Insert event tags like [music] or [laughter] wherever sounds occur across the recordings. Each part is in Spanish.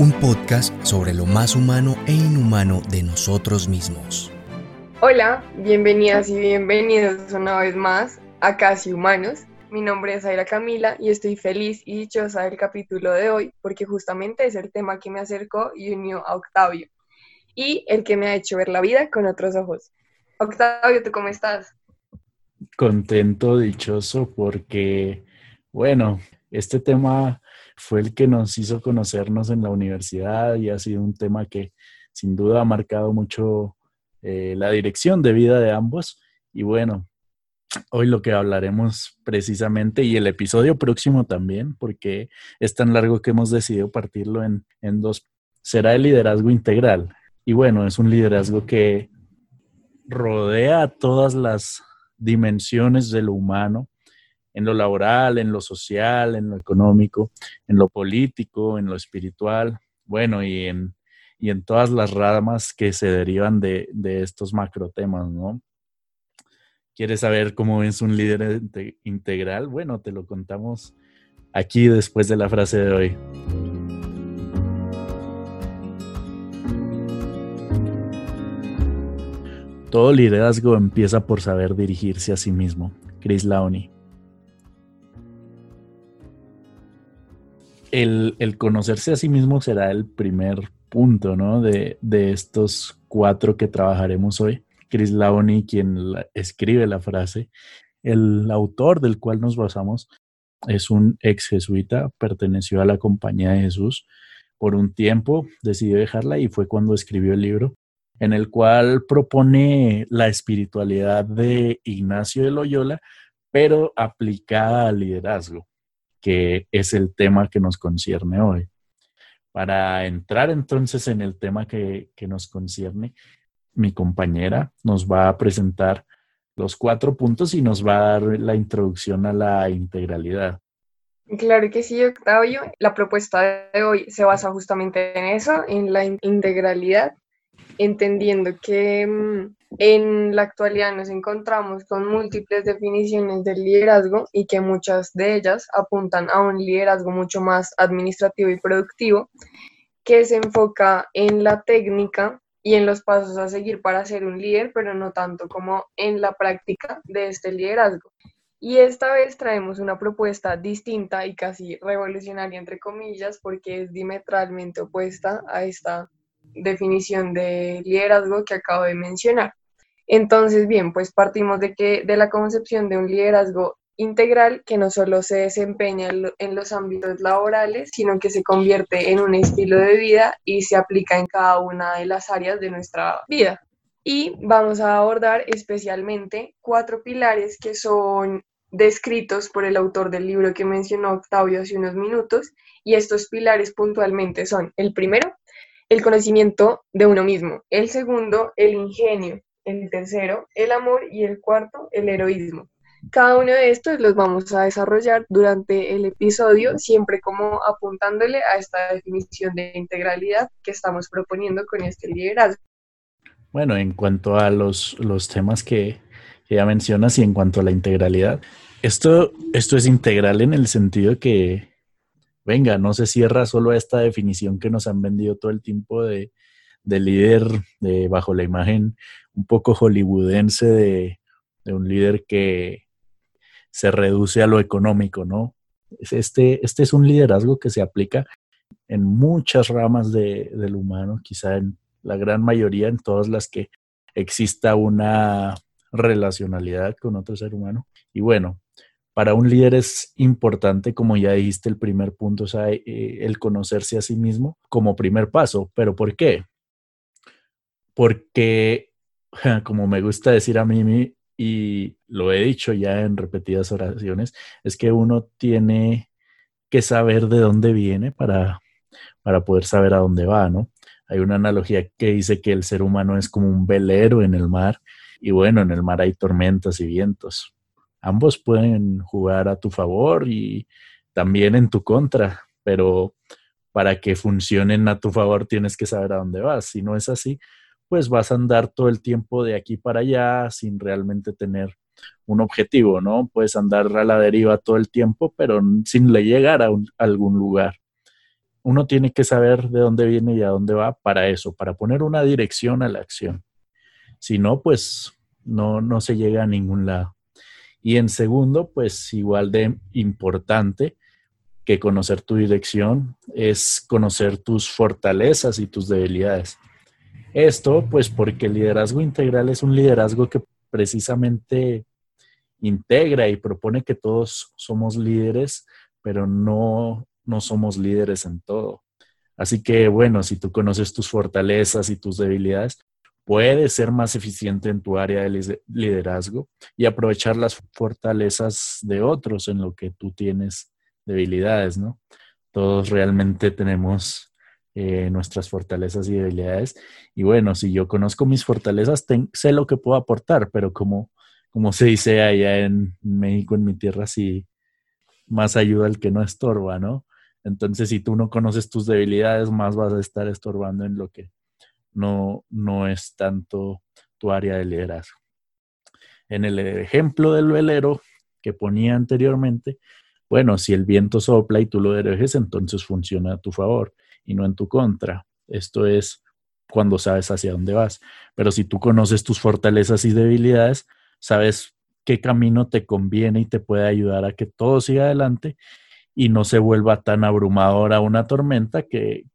Un podcast sobre lo más humano e inhumano de nosotros mismos. Hola, bienvenidas y bienvenidos una vez más a Casi Humanos. Mi nombre es Aira Camila y estoy feliz y dichosa del capítulo de hoy porque justamente es el tema que me acercó y unió a Octavio y el que me ha hecho ver la vida con otros ojos. Octavio, ¿tú cómo estás? Contento, dichoso porque, bueno, este tema fue el que nos hizo conocernos en la universidad y ha sido un tema que sin duda ha marcado mucho eh, la dirección de vida de ambos. Y bueno, hoy lo que hablaremos precisamente y el episodio próximo también, porque es tan largo que hemos decidido partirlo en, en dos, será el liderazgo integral. Y bueno, es un liderazgo que rodea todas las dimensiones de lo humano en lo laboral, en lo social, en lo económico, en lo político, en lo espiritual, bueno, y en, y en todas las ramas que se derivan de, de estos macro temas, ¿no? ¿Quieres saber cómo es un líder integral? Bueno, te lo contamos aquí después de la frase de hoy. Todo liderazgo empieza por saber dirigirse a sí mismo. Chris Lawney. El, conocerse a sí mismo será el primer punto, ¿no? De, estos cuatro que trabajaremos hoy. Chris Laoni, quien escribe la frase, el autor del cual nos basamos es un ex jesuita, perteneció a la Compañía de Jesús por un tiempo, decidió dejarla y fue cuando escribió el libro en el cual propone la espiritualidad de Ignacio de Loyola, pero aplicada al liderazgo que es el tema que nos concierne hoy. Para entrar entonces en el tema que, nos concierne, mi compañera nos va a presentar los cuatro puntos y nos va a dar la introducción a la integralidad. Claro que sí, Octavio. La propuesta de hoy se basa justamente en eso, en la integralidad, entendiendo que mm, en la actualidad nos encontramos con múltiples definiciones del liderazgo y que muchas de ellas apuntan a un liderazgo mucho más administrativo y productivo que se enfoca en la técnica y en los pasos a seguir para ser un líder, pero no tanto como en la práctica de este liderazgo. Y esta vez traemos una propuesta distinta y casi revolucionaria, entre comillas, porque es diametralmente opuesta a esta definición de liderazgo que acabo de mencionar. Entonces, bien, pues partimos de que de la concepción de un liderazgo integral que no solo se desempeña en los ámbitos laborales, sino que se convierte en un estilo de vida y se aplica en cada una de las áreas de nuestra vida. Y vamos a abordar especialmente cuatro pilares que son descritos por el autor del libro que mencionó Octavio hace unos minutos, y estos pilares puntualmente son el primero, el conocimiento de uno mismo, el segundo, el ingenio, el tercero, el amor y el cuarto, el heroísmo. Cada uno de estos los vamos a desarrollar durante el episodio, siempre como apuntándole a esta definición de integralidad que estamos proponiendo con este liderazgo. Bueno, en cuanto a los, los temas que, ya mencionas y en cuanto a la integralidad, esto, esto es integral en el sentido que, venga, no se cierra solo a esta definición que nos han vendido todo el tiempo de, líder de, bajo la imagen un poco hollywoodense de, un líder que se reduce a lo económico, ¿no? Este, este es un liderazgo que se aplica en muchas ramas del humano, quizá en la gran mayoría, en todas las que exista una relacionalidad con otro ser humano. Y bueno, para un líder es importante, como ya dijiste, el primer punto, o sea, eh, el conocerse a sí mismo como primer paso. ¿Pero por qué? Porque, [laughs] como me gusta decir a mí, y lo he dicho ya en repetidas oraciones, es que uno tiene que saber de dónde viene para, para poder saber a dónde va, ¿no? Hay una analogía que dice que el ser humano es como un velero en el mar y bueno, en el mar hay tormentas y vientos ambos pueden jugar a tu favor y también en tu contra, pero para que funcionen a tu favor tienes que saber a dónde vas. Si no es así, pues vas a andar todo el tiempo de aquí para allá sin realmente tener un objetivo, ¿no? Puedes andar a la deriva todo el tiempo, pero sin le llegar a, algún lugar. uno tiene que saber de dónde viene y a dónde va para eso, para poner una dirección a la acción. Si no, pues no, no se llega a ningún lado. Y en segundo, pues igual de importante que conocer tu dirección es conocer tus fortalezas y tus debilidades. Esto, pues porque el liderazgo integral es un liderazgo que precisamente integra y propone que todos somos líderes, pero no, no somos líderes en todo. Así que bueno, si tú conoces tus fortalezas y tus debilidades, puedes ser más eficiente en tu área de liderazgo y aprovechar las fortalezas de otros en lo que tú tienes debilidades, ¿no? Todos realmente tenemos eh, nuestras fortalezas y debilidades. Y bueno, si yo conozco mis fortalezas, sé lo que puedo aportar, pero como como se dice allá en México, en mi tierra, sí, más ayuda el que no estorba, ¿no? Entonces, si tú no conoces tus debilidades, más vas a estar estorbando en lo que no, no es tanto tu área de liderazgo. En el ejemplo del velero que ponía anteriormente, bueno, si el viento sopla y tú lo diriges, entonces funciona a tu favor y no en tu contra. Esto es cuando sabes hacia dónde vas. Pero si tú conoces tus fortalezas y debilidades, sabes qué camino te conviene y te puede ayudar a que todo siga adelante y no se vuelva tan abrumadora una tormenta que,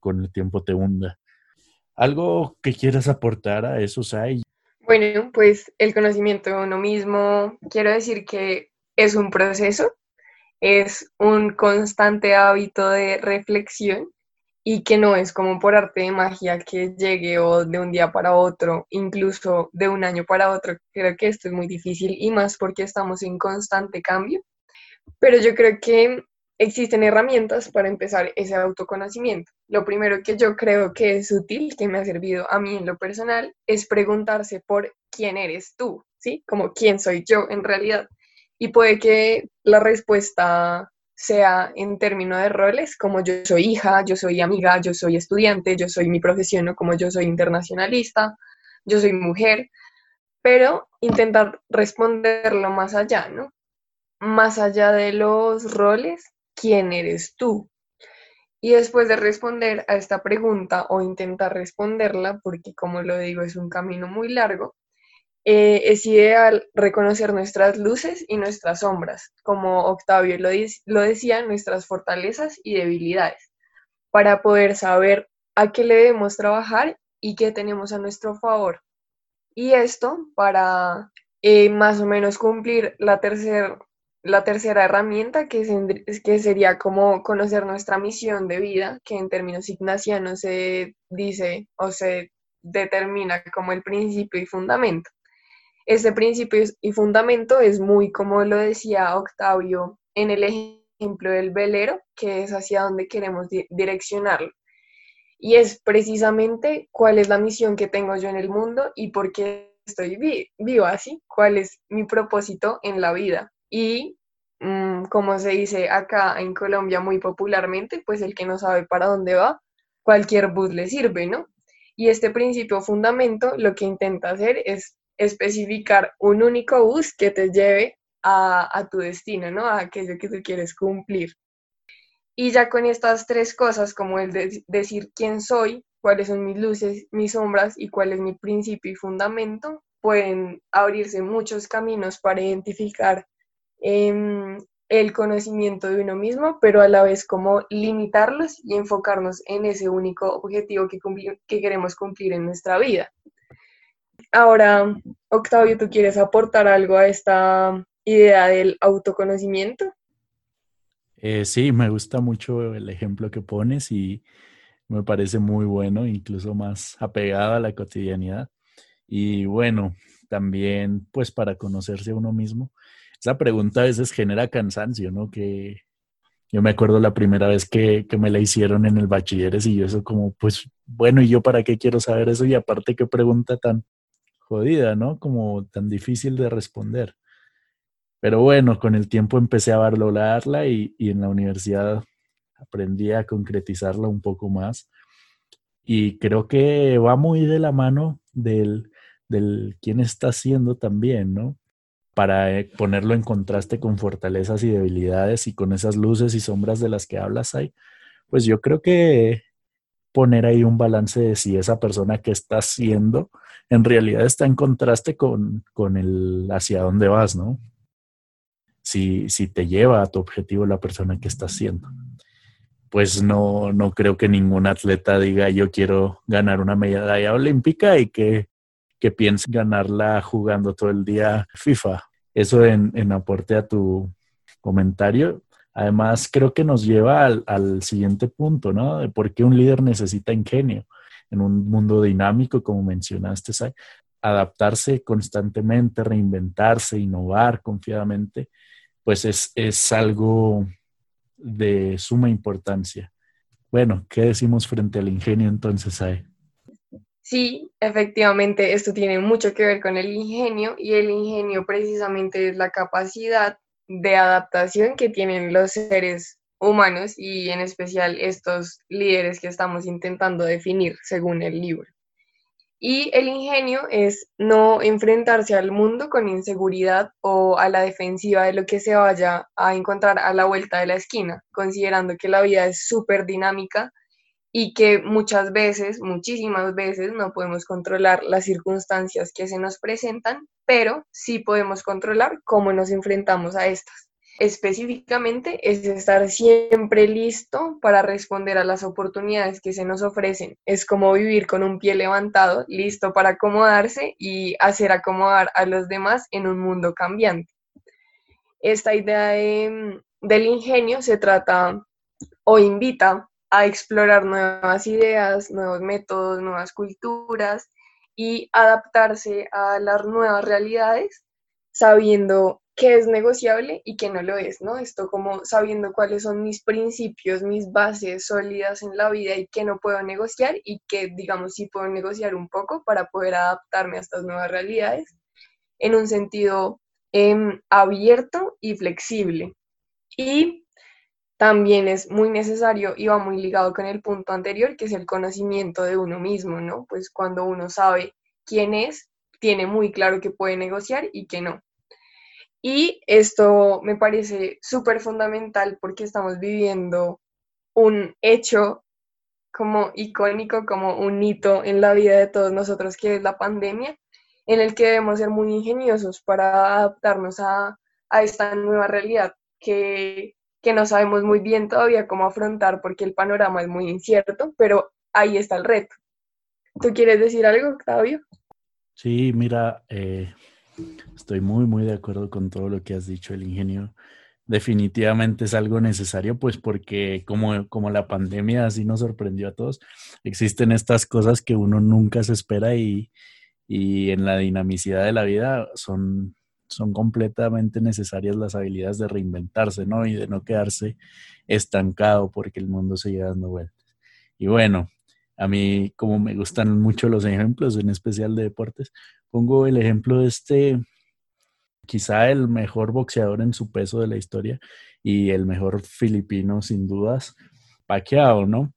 con el tiempo te hunda. ¿Algo que quieras aportar a eso, Sai? Bueno, pues el conocimiento de uno mismo, quiero decir que es un proceso, es un constante hábito de reflexión y que no es como por arte de magia que llegue o de un día para otro, incluso de un año para otro. Creo que esto es muy difícil y más porque estamos en constante cambio. Pero yo creo que existen herramientas para empezar ese autoconocimiento. Lo primero que yo creo que es útil, que me ha servido a mí en lo personal, es preguntarse por quién eres tú, ¿sí? Como quién soy yo en realidad. Y puede que la respuesta sea en términos de roles, como yo soy hija, yo soy amiga, yo soy estudiante, yo soy mi profesión, o como yo soy internacionalista, yo soy mujer, pero intentar responderlo más allá, ¿no? Más allá de los roles, ¿quién eres tú? Y después de responder a esta pregunta o intentar responderla, porque como lo digo es un camino muy largo, eh, es ideal reconocer nuestras luces y nuestras sombras, como Octavio lo, decía, nuestras fortalezas y debilidades, para poder saber a qué le debemos trabajar y qué tenemos a nuestro favor. Y esto para eh, más o menos cumplir la, tercer, la tercera herramienta, que, que sería como conocer nuestra misión de vida, que en términos ignacianos se dice o se determina como el principio y fundamento. Este principio y fundamento es muy, como lo decía Octavio, en el ejemplo del velero, que es hacia donde queremos direccionarlo. Y es precisamente cuál es la misión que tengo yo en el mundo y por qué estoy vivo así, cuál es mi propósito en la vida. Y mm, como se dice acá en Colombia muy popularmente, pues el que no sabe para dónde va, cualquier bus le sirve, ¿no? Y este principio fundamento lo que intenta hacer es especificar un único bus que te lleve a, tu destino, ¿no? A aquello que tú quieres cumplir. Y ya con estas tres cosas, como el de decir quién soy, cuáles son mis luces, mis sombras y cuál es mi principio y fundamento, pueden abrirse muchos caminos para identificar em, el conocimiento de uno mismo, pero a la vez como limitarlos y enfocarnos en ese único objetivo que, que queremos cumplir en nuestra vida. Ahora, Octavio, ¿tú quieres aportar algo a esta idea del autoconocimiento? Eh, sí, me gusta mucho el ejemplo que pones y me parece muy bueno, incluso más apegado a la cotidianidad. Y bueno, también pues para conocerse a uno mismo. Esa pregunta a veces genera cansancio, ¿no? Que yo me acuerdo la primera vez que, que me la hicieron en el bachilleres y yo eso como, pues bueno, ¿y yo para qué quiero saber eso? Y aparte, qué pregunta tan, jodida, ¿no? Como tan difícil de responder. Pero bueno, con el tiempo empecé a valorarla y, y en la universidad aprendí a concretizarla un poco más. Y creo que va muy de la mano del, del quién está haciendo también, ¿no? Para eh, ponerlo en contraste con fortalezas y debilidades y con esas luces y sombras de las que hablas ahí, pues yo creo que poner ahí un balance de si esa persona que está haciendo en realidad está en contraste con, con el hacia dónde vas, ¿no? Si, si te lleva a tu objetivo la persona que está haciendo. Pues no, no creo que ningún atleta diga yo quiero ganar una medalla olímpica y que, que piense ganarla jugando todo el día FIFA. Eso en, aporte a tu comentario, Además, creo que nos lleva al, siguiente punto, ¿no? De por qué un líder necesita ingenio en un mundo dinámico, como mencionaste, adaptarse constantemente, reinventarse, innovar confiadamente, pues es, es algo de suma importancia. Bueno, ¿qué decimos frente al ingenio entonces, Ae? Sí, efectivamente, esto tiene mucho que ver con el ingenio y el ingenio precisamente es la capacidad de adaptación que tienen los seres humanos y en especial estos líderes que estamos intentando definir según el libro. Y el ingenio es no enfrentarse al mundo con inseguridad o a la defensiva de lo que se vaya a encontrar a la vuelta de la esquina, considerando que la vida es súper dinámica y que muchas veces, muchísimas veces, no podemos controlar las circunstancias que se nos presentan, pero sí podemos controlar cómo nos enfrentamos a estas. Específicamente es estar siempre listo para responder a las oportunidades que se nos ofrecen. Es como vivir con un pie levantado, listo para acomodarse y hacer acomodar a los demás en un mundo cambiante. Esta idea del ingenio se trata o invita a explorar nuevas ideas, nuevos métodos, nuevas culturas y adaptarse a las nuevas realidades sabiendo qué es negociable y qué no lo es, ¿no? Esto como sabiendo cuáles son mis principios, mis bases sólidas en la vida y qué no puedo negociar y que, digamos, sí puedo negociar un poco para poder adaptarme a estas nuevas realidades en un sentido em, abierto y flexible. Y también es muy necesario y va muy ligado con el punto anterior, que es el conocimiento de uno mismo, ¿no? Pues cuando uno sabe quién es, tiene muy claro que puede negociar y que no. Y esto me parece súper fundamental porque estamos viviendo un hecho como icónico, como un hito en la vida de todos nosotros, que es la pandemia, en el que debemos ser muy ingeniosos para adaptarnos a, a esta nueva realidad que que no sabemos muy bien todavía cómo afrontar porque el panorama es muy incierto, pero ahí está el reto. ¿Tú quieres decir algo, Octavio? Sí, mira, eh, estoy muy, muy de acuerdo con todo lo que has dicho, el ingenio. Definitivamente es algo necesario, pues porque como, como la pandemia así nos sorprendió a todos, existen estas cosas que uno nunca se espera y, y en la dinamicidad de la vida son son completamente necesarias las habilidades de reinventarse, ¿no? Y de no quedarse estancado porque el mundo sigue dando vueltas. Y bueno, a mí como me gustan mucho los ejemplos, en especial de deportes, pongo el ejemplo de este, quizá el mejor boxeador en su peso de la historia y el mejor filipino sin dudas, Pacquiao, ¿no?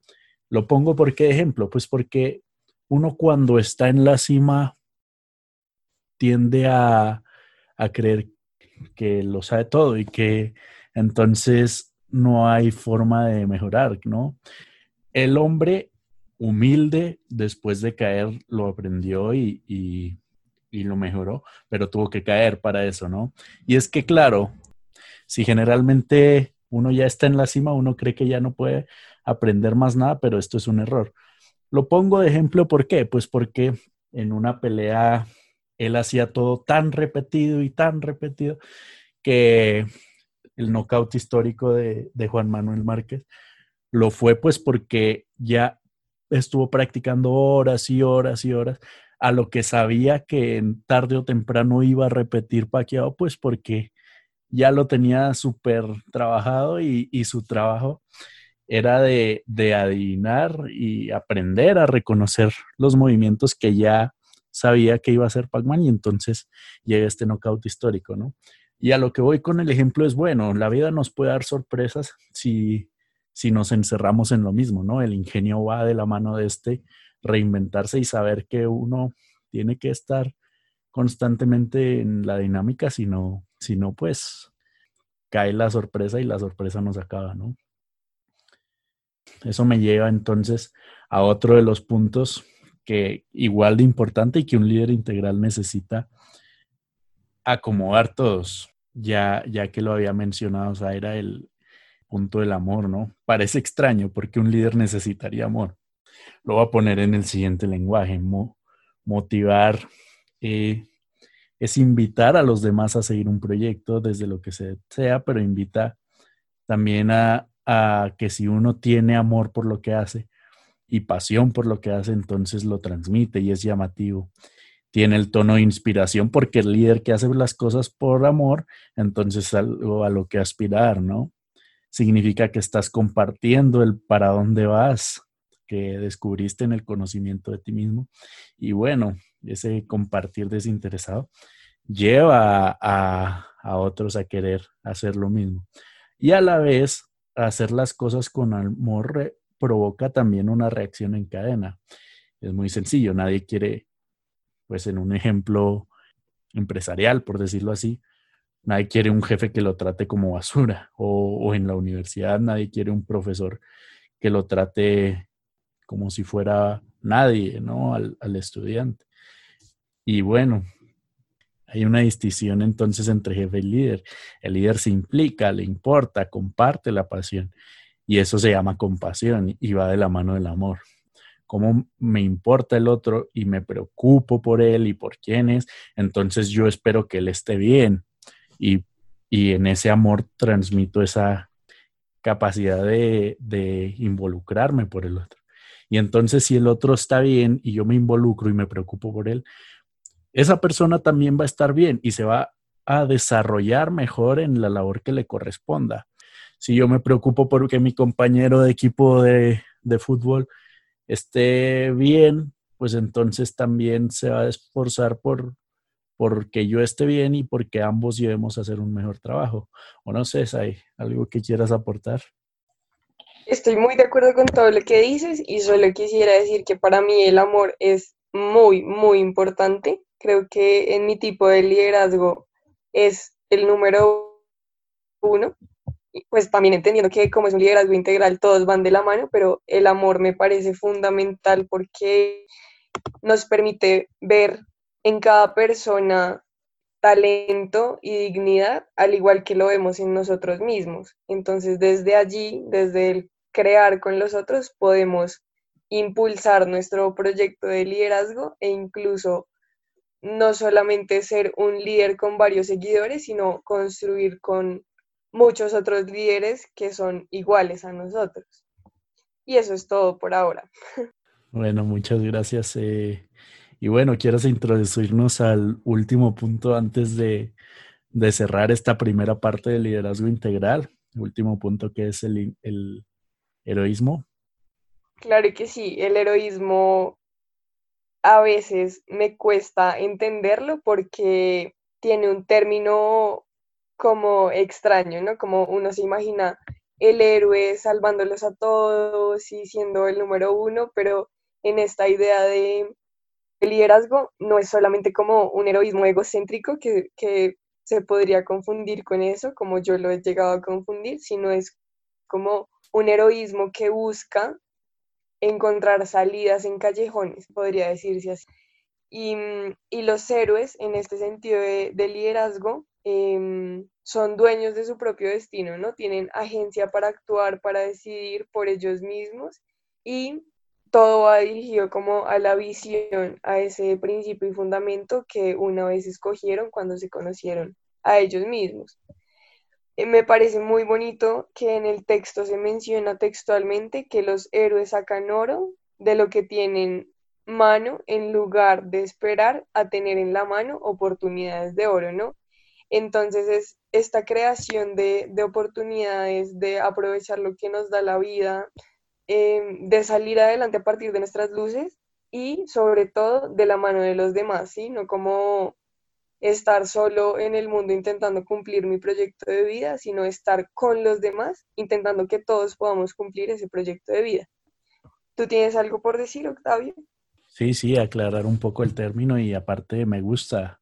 Lo pongo porque ejemplo, pues porque uno cuando está en la cima tiende a a creer que lo sabe todo y que entonces no hay forma de mejorar, ¿no? El hombre humilde después de caer lo aprendió y, y, lo mejoró, pero tuvo que caer para eso, ¿no? Y es que, claro, si generalmente uno ya está en la cima, uno cree que ya no puede aprender más nada, pero esto es un error. Lo pongo de ejemplo, ¿por qué? Pues porque en una pelea él hacía todo tan repetido y tan repetido que el knockout histórico de, Juan Manuel Márquez lo fue pues porque ya estuvo practicando horas y horas y horas a lo que sabía que tarde o temprano iba a repetir Paquiao, pues porque ya lo tenía súper trabajado y, su trabajo era de, de, adivinar y aprender a reconocer los movimientos que ya sabía que iba a ser Pac-Man y entonces llega este knockout histórico, ¿no? Y a lo que voy con el ejemplo es, bueno, la vida nos puede dar sorpresas si, si nos encerramos en lo mismo, ¿no? El ingenio va de la mano de este reinventarse y saber que uno tiene que estar constantemente en la dinámica, si no, si no pues cae la sorpresa y la sorpresa nos acaba, ¿no? Eso me lleva entonces a otro de los puntos que igual de importante y que un líder integral necesita acomodar todos, ya, ya que lo había mencionado, o sea, era el punto del amor, ¿no? Parece extraño porque un líder necesitaría amor. Lo voy a poner en el siguiente lenguaje, motivar eh, es invitar a los demás a seguir un proyecto desde lo que sea, pero invita también a, a que si uno tiene amor por lo que hace y pasión por lo que hace, entonces lo transmite y es llamativo. Tiene el tono de inspiración porque el líder que hace las cosas por amor, entonces algo a lo que aspirar, ¿no? Significa que estás compartiendo el para dónde vas, que descubriste en el conocimiento de ti mismo. Y bueno, ese compartir desinteresado lleva a, a otros a querer hacer lo mismo. Y a la vez, hacer las cosas con amor provoca también una reacción en cadena. Es muy sencillo, nadie quiere, pues en un ejemplo empresarial, por decirlo así, nadie quiere un jefe que lo trate como basura o, en la universidad nadie quiere un profesor que lo trate como si fuera nadie, ¿no? Al, estudiante. Y bueno, hay una distinción entonces entre jefe y líder. El líder se implica, le importa, comparte la pasión y eso se llama compasión y va de la mano del amor. Cómo me importa el otro y me preocupo por él y por quién es, entonces yo espero que él esté bien y, en ese amor transmito esa capacidad de, de involucrarme por el otro. Y entonces si el otro está bien y yo me involucro y me preocupo por él, esa persona también va a estar bien y se va a desarrollar mejor en la labor que le corresponda. Si yo me preocupo porque mi compañero de equipo de, fútbol esté bien, pues entonces también se va a esforzar por porque yo esté bien y porque ambos llevemos a hacer un mejor trabajo. O no sé, ¿hay algo que quieras aportar? Estoy muy de acuerdo con todo lo que dices y solo quisiera decir que para mí el amor es muy, muy importante Creo que en mi tipo de liderazgo es el número uno. Pues también entendiendo que como es un liderazgo integral, todos van de la mano, pero el amor me parece fundamental porque nos permite ver en cada persona talento y dignidad, al igual que lo vemos en nosotros mismos. Entonces, desde allí, desde el crear con los otros, podemos impulsar nuestro proyecto de liderazgo e incluso no solamente ser un líder con varios seguidores, sino construir con muchos otros líderes que son iguales a nosotros. Y eso es todo por ahora. Bueno, muchas gracias. Eh, y bueno, ¿quieres introducirnos al último punto antes de, de, cerrar esta primera parte del liderazgo integral? último punto que es el, el heroísmo. Claro que sí, el heroísmo a veces me cuesta entenderlo porque tiene un término como extraño, ¿no? Como uno se imagina el héroe salvándolos a todos y siendo el número uno, pero en esta idea de, liderazgo no es solamente como un heroísmo egocéntrico que, que se podría confundir con eso, como yo lo he llegado a confundir, sino es como un heroísmo que busca encontrar salidas en callejones, podría decirse así. Y, los héroes, en este sentido de, liderazgo, em, son dueños de su propio destino, ¿no? Tienen agencia para actuar, para decidir por ellos mismos y todo va dirigido como a la visión, a ese principio y fundamento que una vez escogieron cuando se conocieron a ellos mismos. Eh, me parece muy bonito que en el texto se menciona textualmente que los héroes sacan oro de lo que tienen mano en lugar de esperar a tener en la mano oportunidades de oro, ¿no? Entonces es esta creación de, oportunidades, de aprovechar lo que nos da la vida, em, de salir adelante a partir de nuestras luces y sobre todo de la mano de los demás, ¿sí? No como estar solo en el mundo intentando cumplir mi proyecto de vida, sino estar con los demás intentando que todos podamos cumplir ese proyecto de vida. ¿Tú tienes algo por decir, Octavio? Sí, sí, aclarar un poco el término y aparte me gusta,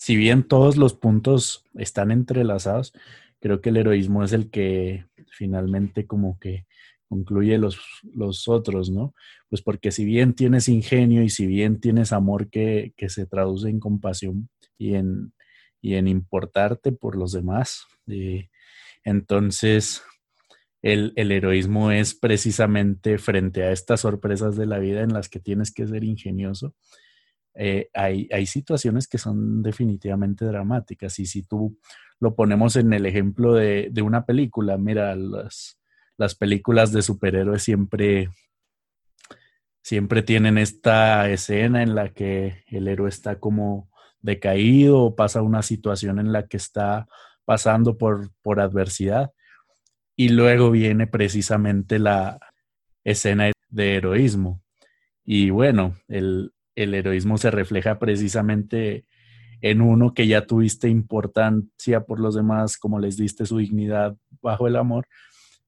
si bien todos los puntos están entrelazados, creo que el heroísmo es el que finalmente como que concluye los, los otros, ¿no? Pues porque si bien tienes ingenio y si bien tienes amor que, que se traduce en compasión y en, y en importarte por los demás, eh, entonces el, el, heroísmo es precisamente frente a estas sorpresas de la vida en las que tienes que ser ingenioso. Eh, hay, situaciones que son definitivamente dramáticas y si tú lo ponemos en el ejemplo de, de una película, mira, las, las películas de superhéroes siempre, siempre tienen esta escena en la que el héroe está como decaído o pasa una situación en la que está pasando por, por adversidad. Y luego viene precisamente la escena de heroísmo. Y bueno, el, el heroísmo se refleja precisamente en uno que ya tuviste importancia por los demás, como les diste su dignidad bajo el amor,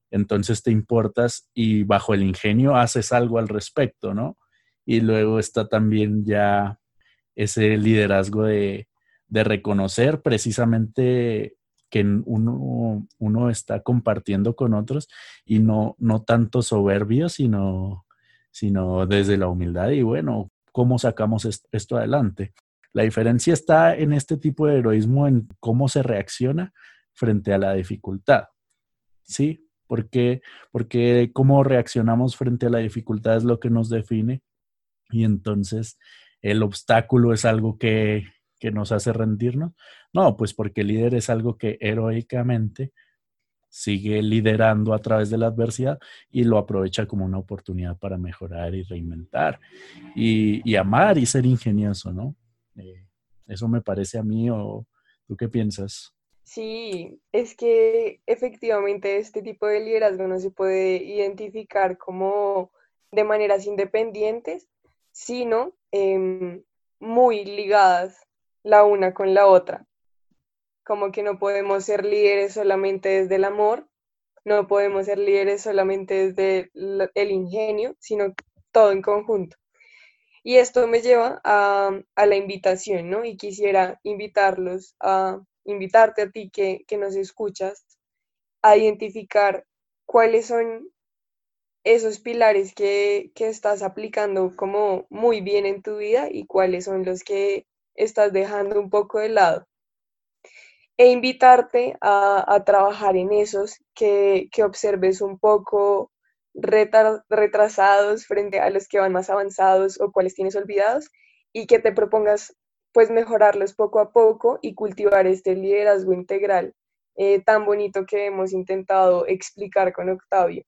entonces te importas y bajo el ingenio haces algo al respecto, ¿no? Y luego está también ya ese liderazgo de, reconocer precisamente que uno, está compartiendo con otros y no, tanto soberbio, sino desde la humildad y bueno, ¿cómo sacamos esto adelante? La diferencia está en este tipo de heroísmo, en cómo se reacciona frente a la dificultad. ¿Sí? porque, porque cómo reaccionamos frente a la dificultad es lo que nos define y entonces el obstáculo es algo que, que nos hace rendirnos. No, pues porque el líder es algo que heroicamente sigue liderando a través de la adversidad y lo aprovecha como una oportunidad para mejorar y reinventar y, amar y ser ingenioso, ¿no? Eh, eso me parece a mí o tú qué piensas. Sí, es que efectivamente este tipo de liderazgo no se puede identificar como de maneras independientes, sino em, muy ligadas la una con la otra. Como que no podemos ser líderes solamente desde el amor, no podemos ser líderes solamente desde el ingenio, sino todo en conjunto. Y esto me lleva a, a la invitación, ¿no? Y quisiera invitarlos a invitarte a ti que, nos escuchas a identificar cuáles son esos pilares que, estás aplicando como muy bien en tu vida y cuáles son los que estás dejando un poco de lado. E invitarte a, trabajar en esos que, observes un poco retrasados frente a los que van más avanzados o cuáles tienes olvidados y que te propongas pues mejorarlos poco a poco y cultivar este liderazgo integral eh, tan bonito que hemos intentado explicar con Octavio.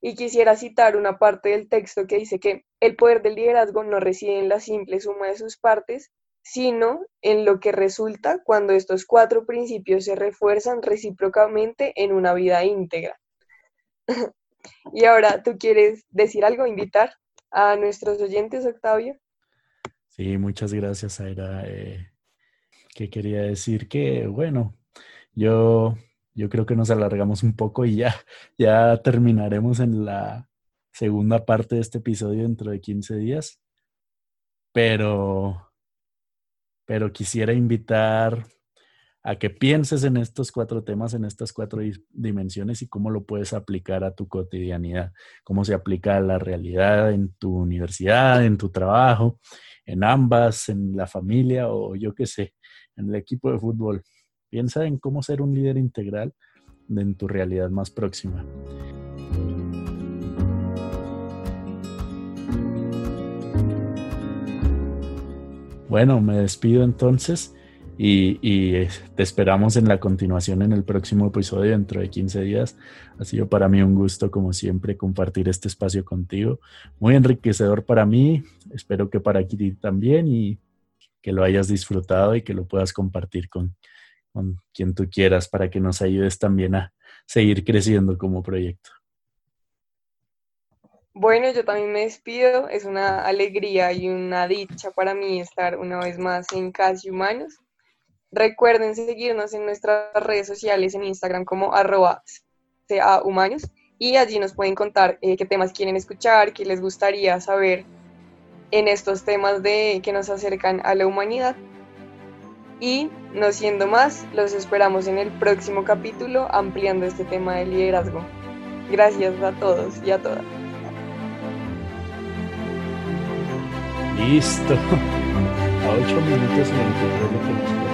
Y quisiera citar una parte del texto que dice que el poder del liderazgo no reside en la simple suma de sus partes, sino en lo que resulta cuando estos cuatro principios se refuerzan recíprocamente en una vida íntegra. [laughs] y ahora, ¿tú quieres decir algo, invitar a nuestros oyentes, Octavio? Sí, muchas gracias, Aira. Eh, que quería decir que, bueno, yo, yo creo que nos alargamos un poco y ya, ya terminaremos en la segunda parte de este episodio dentro de 15 días. Pero, pero quisiera invitar a que pienses en estos cuatro temas, en estas cuatro dimensiones y cómo lo puedes aplicar a tu cotidianidad, cómo se aplica a la realidad en tu universidad, en tu trabajo en ambas, en la familia o yo qué sé, en el equipo de fútbol. Piensa en cómo ser un líder integral en tu realidad más próxima. Bueno, me despido entonces y, eh, te esperamos en la continuación en el próximo episodio dentro de 15 días. Ha sido para mí un gusto, como siempre, compartir este espacio contigo. Muy enriquecedor para mí, espero que para ti también y que lo hayas disfrutado y que lo puedas compartir con, con quien tú quieras para que nos ayudes también a seguir creciendo como proyecto. Bueno, yo también me despido. Es una alegría y una dicha para mí estar una vez más en Casi Humanos. Recuerden seguirnos en nuestras redes sociales en Instagram como arroba humanos y allí nos pueden contar eh, qué temas quieren escuchar, qué les gustaría saber en estos temas de que nos acercan a la humanidad. Y no siendo más, los esperamos en el próximo capítulo ampliando este tema de liderazgo. Gracias a todos y a todas. Listo. [laughs] A ocho minutos y 23 lo que nos